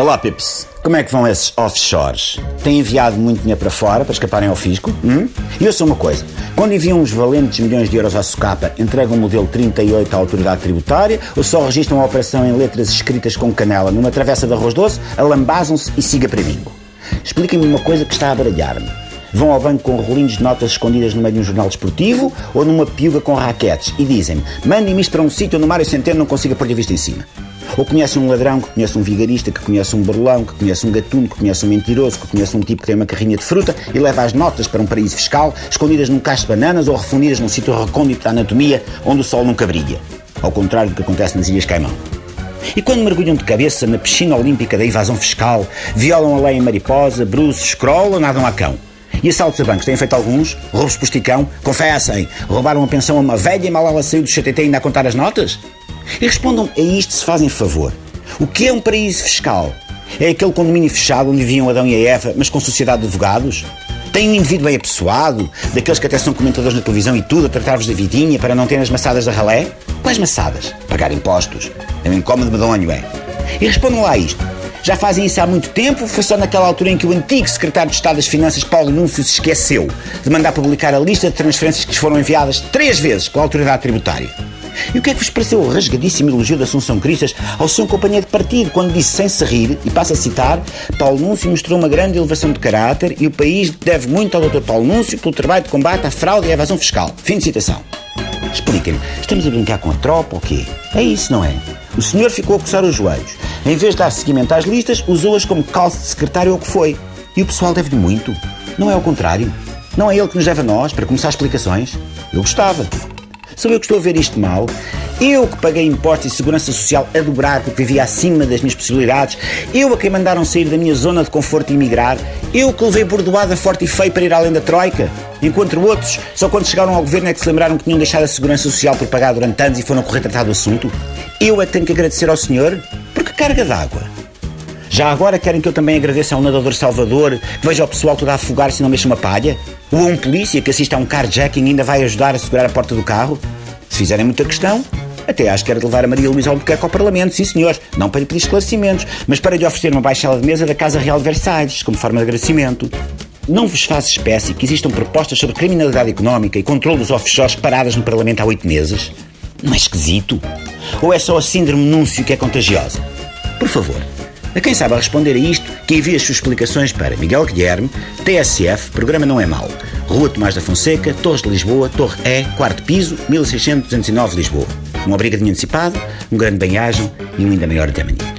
Olá, Pips. Como é que vão esses offshores? Têm enviado muito dinheiro para fora para escaparem ao fisco? Hum? E eu sou uma coisa: quando enviam uns valentes milhões de euros à socapa, entregam o modelo 38 à autoridade tributária ou só registram a operação em letras escritas com canela numa travessa de arroz doce, alambazam-se e siga para bingo? Expliquem-me uma coisa que está a baralhar-me. Vão ao banco com rolinhos de notas escondidas no meio de um jornal desportivo ou numa piuga com raquetes e dizem-me: mandem-me isto para um sítio onde o Mário Centeno não consiga pôr a vista em cima. Ou conhece um ladrão, que conhece um vigarista, que conhece um burlão, que conhece um gatuno, que conhece um mentiroso, que conhece um tipo que tem uma carrinha de fruta e leva as notas para um paraíso fiscal, escondidas num cacho de bananas ou refundidas num sítio recôndito da anatomia onde o sol nunca brilha. Ao contrário do que acontece nas Ilhas Caimão. E quando mergulham de cabeça na piscina olímpica da evasão fiscal, violam a lei em mariposa, bruços, scroll ou nadam a cão? E assaltos a bancos têm feito alguns? Roubos por esticão? Confessem! Roubaram a pensão a uma velha e mal ela saiu do CTT ainda a contar as notas? E respondam a isto se fazem favor. O que é um paraíso fiscal? É aquele condomínio fechado onde viviam Adão e Eva, mas com sociedade de advogados? Tem um indivíduo bem apessoado, daqueles que até são comentadores na televisão e tudo, a tratar-vos da vidinha para não terem as maçadas da ralé? Quais maçadas? Pagar impostos. É um incómodo medonho, é? E respondam lá a isto. Já fazem isso há muito tempo, foi só naquela altura em que o antigo secretário de Estado das Finanças, Paulo Núncio, se esqueceu de mandar publicar a lista de transferências que lhes foram enviadas três vezes pela autoridade tributária. E o que é que vos pareceu o rasgadíssimo elogio da Assunção Cristas ao seu companheiro de partido, quando disse sem se rir, e passa a citar, Paulo Núncio mostrou uma grande elevação de caráter e o país deve muito ao Dr. Paulo Núncio pelo trabalho de combate à fraude e à evasão fiscal. Fim de citação. Expliquem-me, estamos a brincar com a tropa ou quê? É isso, não é? O senhor ficou a coçar os joelhos. Em vez de dar seguimento às listas, usou-as como calço de secretário ou o que foi. E o pessoal deve-lhe muito. Não é ao contrário. Não é ele que nos deve a nós para começar explicações. Eu gostava. Sou eu que estou a ver isto mal. Eu que paguei impostos e segurança social a dobrar porque vivia acima das minhas possibilidades. Eu a quem mandaram sair da minha zona de conforto e emigrar. Eu que levei bordoada forte e feio para ir além da Troika. Enquanto outros, só quando chegaram ao governo é que se lembraram que tinham deixado a segurança social por pagar durante anos e foram correr tratar do assunto. Eu é que tenho que agradecer ao senhor. Porque carga d'água. Já agora querem que eu também agradeça ao nadador Salvador, que veja o pessoal todo a afogar-se não mexa uma palha? Ou a um polícia que assista a um carjacking e ainda vai ajudar a segurar a porta do carro? Se fizerem muita questão, até acho que era de levar a Maria Luísa Albuquerque ao Parlamento, sim senhor. Não para lhe pedir esclarecimentos, mas para lhe oferecer uma baixada de mesa da Casa Real de Versalhes, como forma de agradecimento. Não vos faz espécie que existam propostas sobre criminalidade económica e controle dos offshores paradas no Parlamento há oito meses? Não é esquisito? Ou é só a síndrome núncio que é contagiosa? Por favor, a quem saiba responder a isto, que envie as suas explicações para Miguel Guilherme, TSF, Programa Não é Mau, Rua Tomás da Fonseca, Torres de Lisboa, Torre E, quarto piso, 1609 Lisboa. Um obrigadinho antecipado, um grande bem-ajam e um ainda maior até amanhã.